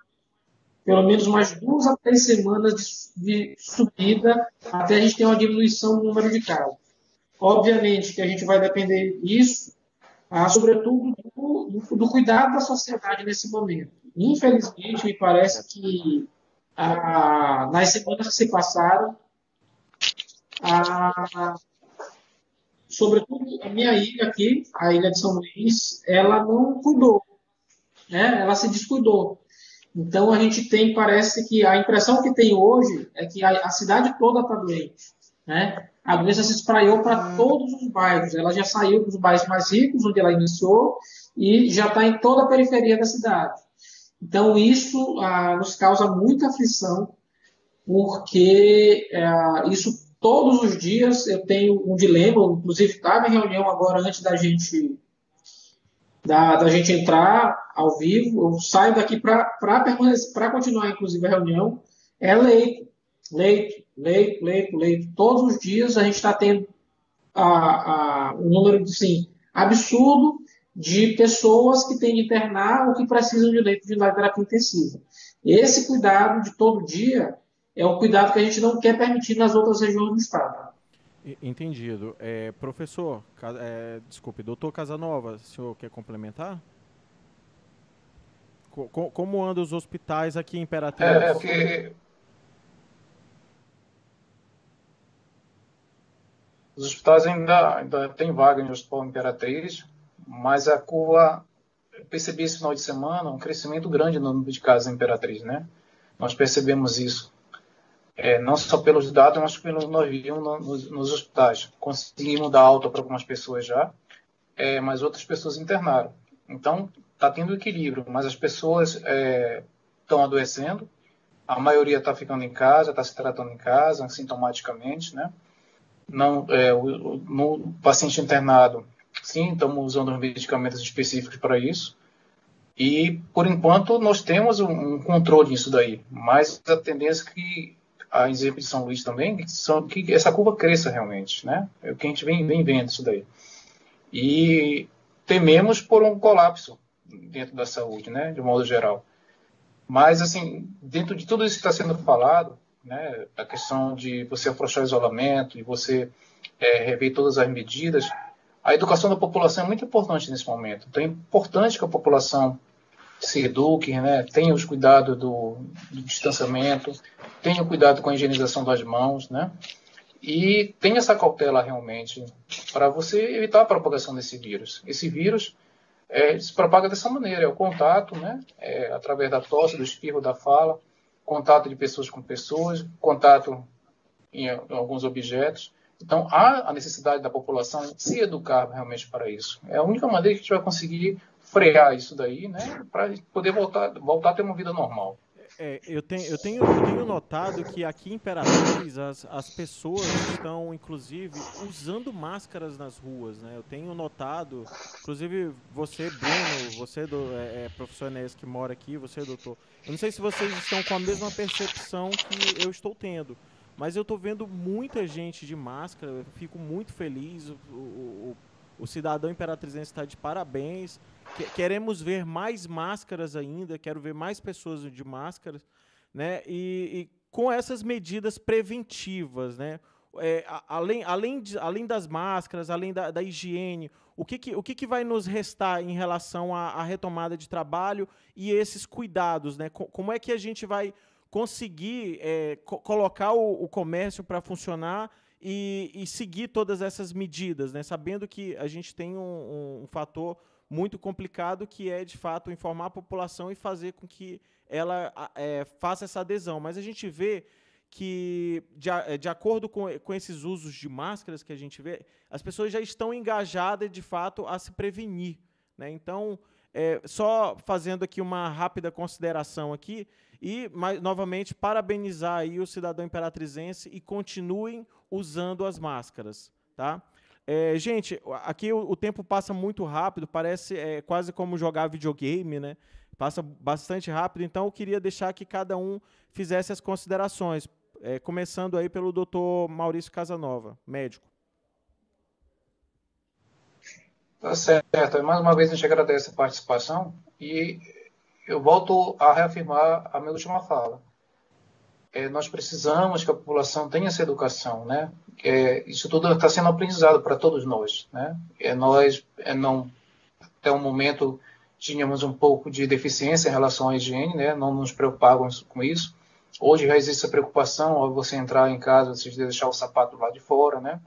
pelo menos mais duas a três semanas de, subida até a gente ter uma diminuição no número de casos. Obviamente que a gente vai depender disso ah, sobretudo do, do, do, cuidado da sociedade nesse momento. Infelizmente, me parece que ah, nas semanas que se passaram, ah, sobretudo a minha ilha aqui, a ilha de São Luís, ela não cuidou, né? ela se descuidou. Então a gente tem, parece que a impressão que tem hoje é que a, a cidade toda está doente. Né? A doença se espraiou para todos os bairros. Ela já saiu dos bairros mais ricos, onde ela iniciou, e já está em toda a periferia da cidade. Então isso ah, nos causa muita aflição, porque ah, isso todos os dias eu tenho um dilema, inclusive estava em reunião agora antes da gente da, da gente entrar ao vivo, eu saio daqui para continuar, inclusive, a reunião, é leito, leito, leito, leito, leito. Todos os dias a gente está tendo a, a, um número assim, absurdo de pessoas que têm de internar ou que precisam de leito de terapia intensiva. Esse cuidado de todo dia é um cuidado que a gente não quer permitir nas outras regiões do estado. Entendido. É, professor, é, desculpe, doutor Casanova, o senhor quer complementar? Co como andam os hospitais aqui em Imperatriz? É, é que os hospitais ainda, ainda tem vaga no Hospital Imperatriz, mas a curva, eu percebi esse final de semana um crescimento grande no número de casos em Imperatriz, né? Nós percebemos isso é, não só pelos dados, mas pelo nós vimos nos, nos, hospitais. Conseguimos dar alta para algumas pessoas já, é, mas outras pessoas internaram. Então, está tendo equilíbrio, mas as pessoas estão é, adoecendo, a maioria está ficando em casa, está se tratando em casa, sintomaticamente, né? Não, é, o, no paciente internado, sim, estamos usando os medicamentos específicos para isso. E, por enquanto, nós temos um, um controle nisso daí, mas a tendência é que a exemplo de São Luís também, que, são, que essa curva cresça realmente, né? É o que a gente vem, vem vendo isso daí. E tememos por um colapso dentro da saúde, né? De modo geral. Mas, assim, dentro de tudo isso que está sendo falado, né? A questão de você afrouxar o isolamento, de você é, rever todas as medidas, a educação da população é muito importante nesse momento. Então, é importante que a população se eduque, né? tenha os cuidados do, do distanciamento, tenha cuidado com a higienização das mãos, né? E tenha essa cautela realmente para você evitar a propagação desse vírus. Esse vírus é, se propaga dessa maneira, é o contato, né? É, através da tosse, do espirro, da fala, contato de pessoas com pessoas, contato em, em alguns objetos. Então, há a necessidade da população se educar realmente para isso. É a única maneira que a gente vai conseguir frear isso daí, né, para poder voltar, voltar a ter uma vida normal. É, eu, tenho, eu, tenho, eu tenho notado que aqui em Imperatriz as, as pessoas estão, inclusive, usando máscaras nas ruas, né? Eu tenho notado, inclusive você, Bruno, você, do, é, é, que mora aqui, você, doutor, eu não sei se vocês estão com a mesma percepção que eu estou tendo, mas eu estou vendo muita gente de máscara, fico muito feliz, o, o, o cidadão imperatrizense está de parabéns, queremos ver mais máscaras ainda, quero ver mais pessoas de máscaras, né? E, e com essas medidas preventivas, né? É, além, além, de, além das máscaras, além da, da higiene, o, que, que, o que, que vai nos restar em relação à, à retomada de trabalho e esses cuidados? Né? Como é que a gente vai conseguir é, co colocar o, o comércio para funcionar e, e, seguir todas essas medidas, né? sabendo que a gente tem um, um, fator muito complicado, que é, de fato, informar a população e fazer com que ela é, faça essa adesão. Mas a gente vê que, de, de acordo com, com esses usos de máscaras que a gente vê, as pessoas já estão engajadas, de fato, a se prevenir. Né? Então, é, só fazendo aqui uma rápida consideração aqui, e, mais, novamente, parabenizar aí o cidadão imperatrizense e continuem usando as máscaras. Tá? É, gente, aqui o, o, tempo passa muito rápido, parece é, quase como jogar videogame, né? Passa bastante rápido, então eu queria deixar que cada um fizesse as considerações, é, começando aí pelo doutor Maurício Casanova, médico. Tá certo. Mais uma vez a gente agradece a participação e eu volto a reafirmar a minha última fala é, nós precisamos que a população tenha essa educação, né? É, isso tudo está sendo aprendizado para todos nós, né? É nós é não até o momento tínhamos um pouco de deficiência em relação à higiene, né? não nos preocupávamos com isso. Hoje já existe essa preocupação ao você entrar em casa, você deixar o sapato lá de fora, né?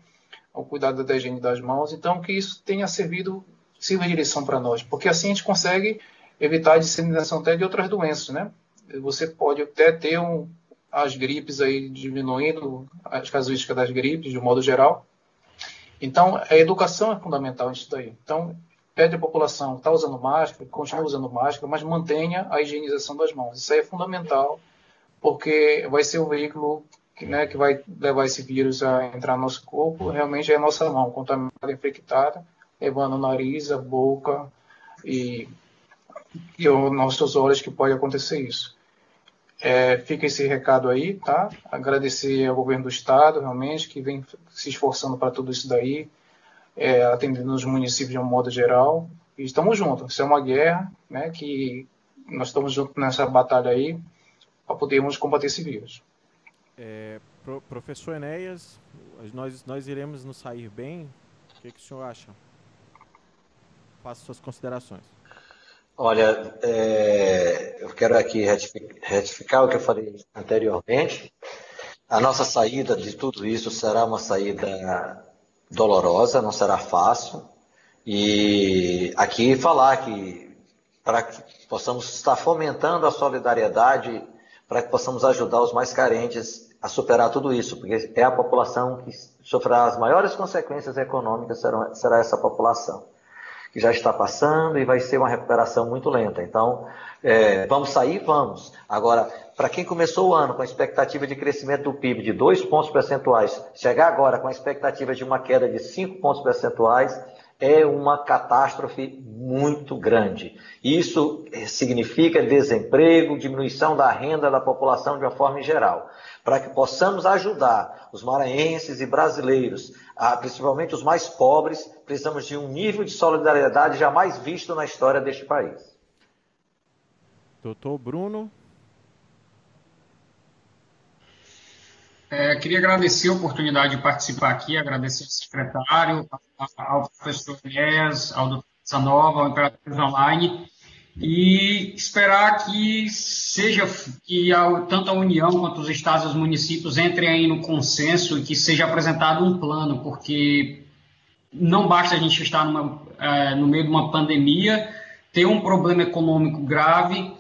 ao cuidado da higiene das mãos. Então, que isso tenha servido, sirva de lição para nós, porque assim a gente consegue evitar a disseminação até de outras doenças. Né? Você pode até ter um, as gripes aí diminuindo, as casuísticas das gripes, de modo geral. Então, a educação é fundamental nisso daí. Então, pede à população, está usando máscara, continue usando máscara, mas mantenha a higienização das mãos. Isso aí é fundamental, porque vai ser o veículo que, né, que vai levar esse vírus a entrar no nosso corpo, realmente é a nossa mão, contaminada, infectada, levando o nariz, a boca e, e os nossos olhos que pode acontecer isso. É, fica esse recado aí, tá? Agradecer ao governo do estado, realmente, que vem se esforçando para tudo isso daí, é, atendendo os municípios de um modo geral. E estamos juntos. Isso é uma guerra, né? Que nós estamos juntos nessa batalha aí para podermos combater esse vírus. É, pro, professor Enéas, nós, nós iremos nos sair bem? O que, que o senhor acha? Faça suas considerações. Olha, é, eu quero aqui retificar, o que eu falei anteriormente. A nossa saída de tudo isso será uma saída dolorosa, não será fácil. E aqui falar que para que possamos estar fomentando a solidariedade, para que possamos ajudar os mais carentes a superar tudo isso, porque é a população que sofrerá as maiores consequências econômicas, será essa população que já está passando e vai ser uma recuperação muito lenta. Então, é, vamos sair? Vamos. Agora, para quem começou o ano com a expectativa de crescimento do PIB de 2 pontos percentuais, chegar agora com a expectativa de uma queda de 5 pontos percentuais, é uma catástrofe muito grande. Isso significa desemprego, diminuição da renda da população de uma forma geral para que possamos ajudar os maranhenses e brasileiros, principalmente os mais pobres, precisamos de um nível de solidariedade jamais visto na história deste país. Doutor Bruno. É, queria agradecer a oportunidade de participar aqui, agradecer ao secretário, ao professor Inés, ao doutor Sanova, ao Imperatriz Online, e esperar que seja que a, tanto a União quanto os estados e os municípios entrem aí no consenso e que seja apresentado um plano, porque não basta a gente estar numa, é, no meio de uma pandemia, ter um problema econômico grave,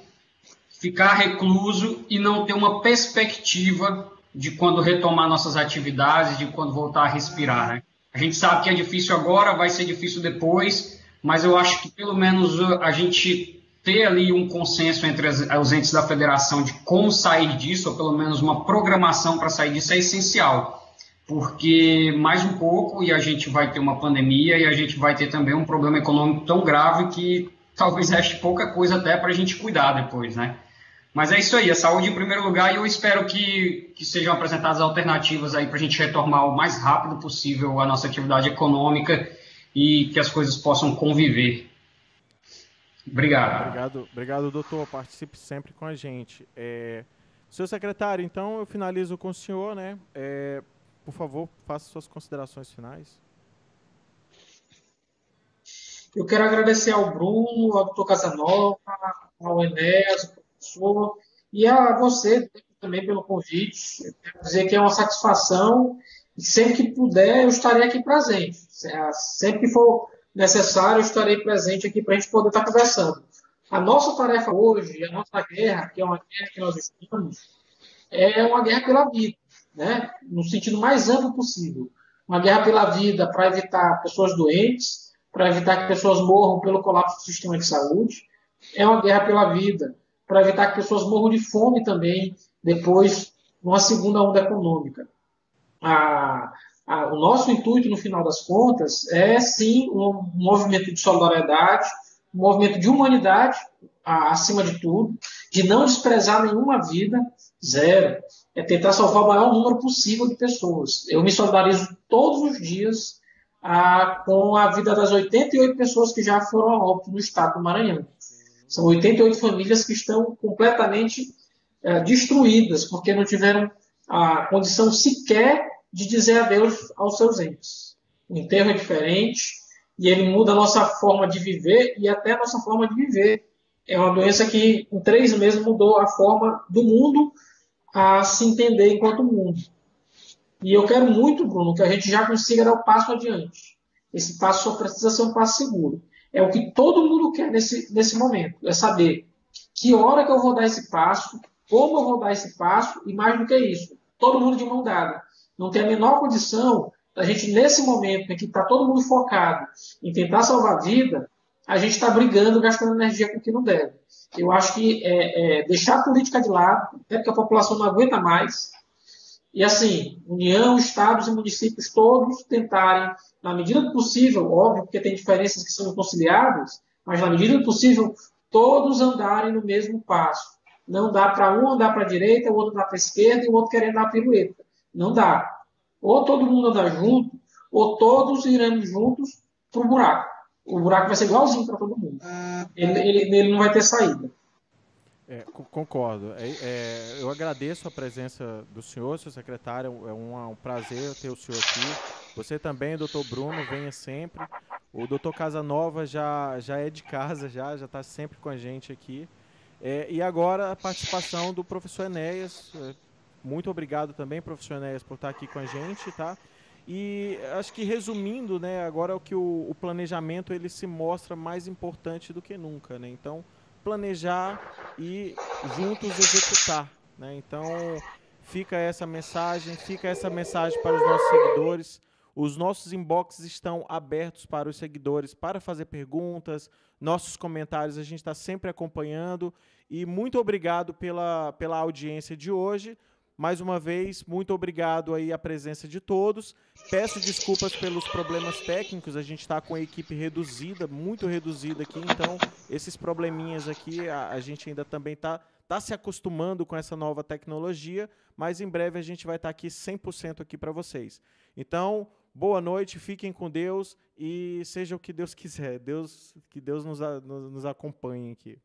ficar recluso e não ter uma perspectiva de quando retomar nossas atividades, de quando voltar a respirar. Né? A gente sabe que é difícil agora, vai ser difícil depois, mas eu acho que pelo menos a gente ter ali um consenso entre as, os entes da federação de como sair disso, ou pelo menos uma programação para sair disso, é essencial. Porque mais um pouco e a gente vai ter uma pandemia e a gente vai ter também um problema econômico tão grave que talvez reste pouca coisa até para a gente cuidar depois, né? Mas é isso aí, a saúde em primeiro lugar e eu espero que, que sejam apresentadas alternativas aí para a gente retomar o mais rápido possível a nossa atividade econômica e que as coisas possam conviver. Obrigado. Obrigado, obrigado doutor. Participe sempre com a gente. É, seu secretário, então eu finalizo com o senhor, né? É, por favor, faça suas considerações finais. Eu quero agradecer ao Bruno, ao doutor Casanova, ao Enéas, ao professor, e a você também pelo convite. Eu quero dizer que é uma satisfação e sempre que puder eu estarei aqui presente. Sempre que for necessário, estarei presente aqui para a gente poder estar conversando. A nossa tarefa hoje, a nossa guerra, que é uma guerra que nós estamos, é uma guerra pela vida, né? no sentido mais amplo possível. Uma guerra pela vida para evitar pessoas doentes, para evitar que pessoas morram pelo colapso do sistema de saúde. É uma guerra pela vida para evitar que pessoas morram de fome também, depois, numa segunda onda econômica. A, a, o nosso intuito, no final das contas, é sim um movimento de solidariedade, um movimento de humanidade, acima de tudo, de não desprezar nenhuma vida, zero. É tentar salvar o maior número possível de pessoas. Eu me solidarizo todos os dias a, com a vida das 88 pessoas que já foram a óbito no estado do Maranhão. São 88 famílias que estão completamente é, destruídas, porque não tiveram a condição sequer de dizer adeus aos seus entes. O enterro é diferente, e ele muda a nossa forma de viver e até a nossa forma de viver. É uma doença que em três meses mudou a forma do mundo a se entender enquanto mundo. E eu quero muito, Bruno, que a gente já consiga dar o passo adiante. Esse passo só precisa ser um passo seguro. É o que todo mundo quer nesse, nesse momento. É saber que hora que eu vou dar esse passo, como eu vou dar esse passo, e mais do que isso, todo mundo de mão dada. Não tem a menor condição da gente, nesse momento em que está todo mundo focado em tentar salvar a vida, a gente está brigando, gastando energia com o que não deve. Eu acho que é, é, deixar a política de lado, até porque a população não aguenta mais, e assim, União, Estados e municípios todos tentarem, na medida do possível, óbvio, porque tem diferenças que são conciliáveis, mas na medida do possível, todos andarem no mesmo passo. Não dá para um andar para a direita, o outro andar para a esquerda e o outro querer dar a pirueta. Não dá. Ou todo mundo anda junto, ou todos iremos juntos para o buraco. O buraco vai ser igualzinho para todo mundo. Ele, ele, ele, não vai ter saída. É, concordo. É, é, eu agradeço a presença do senhor, seu secretário. É um, um, prazer ter o senhor aqui. Você também, doutor Bruno, venha sempre. O doutor Casanova já, já é de casa, já já está sempre com a gente aqui. É, e agora a participação do professor Enéas. Muito obrigado também, professor Enéas, por estar aqui com a gente, tá? E acho que resumindo, né, agora é o que o, o, planejamento ele se mostra mais importante do que nunca, né? Então, planejar e juntos executar, né? Então, fica essa mensagem, fica essa mensagem para os nossos seguidores. Os nossos inboxes estão abertos para os seguidores para fazer perguntas, nossos comentários a gente está sempre acompanhando. E muito obrigado pela, pela audiência de hoje. Mais uma vez, muito obrigado aí a presença de todos. Peço desculpas pelos problemas técnicos, a gente está com a equipe reduzida, muito reduzida aqui, então esses probleminhas aqui a, a gente ainda também está tá se acostumando com essa nova tecnologia, mas em breve a gente vai estar tá aqui 100% aqui para vocês. Então, boa noite, fiquem com Deus e seja o que Deus quiser. Deus, que Deus nos, nos, nos acompanhe aqui.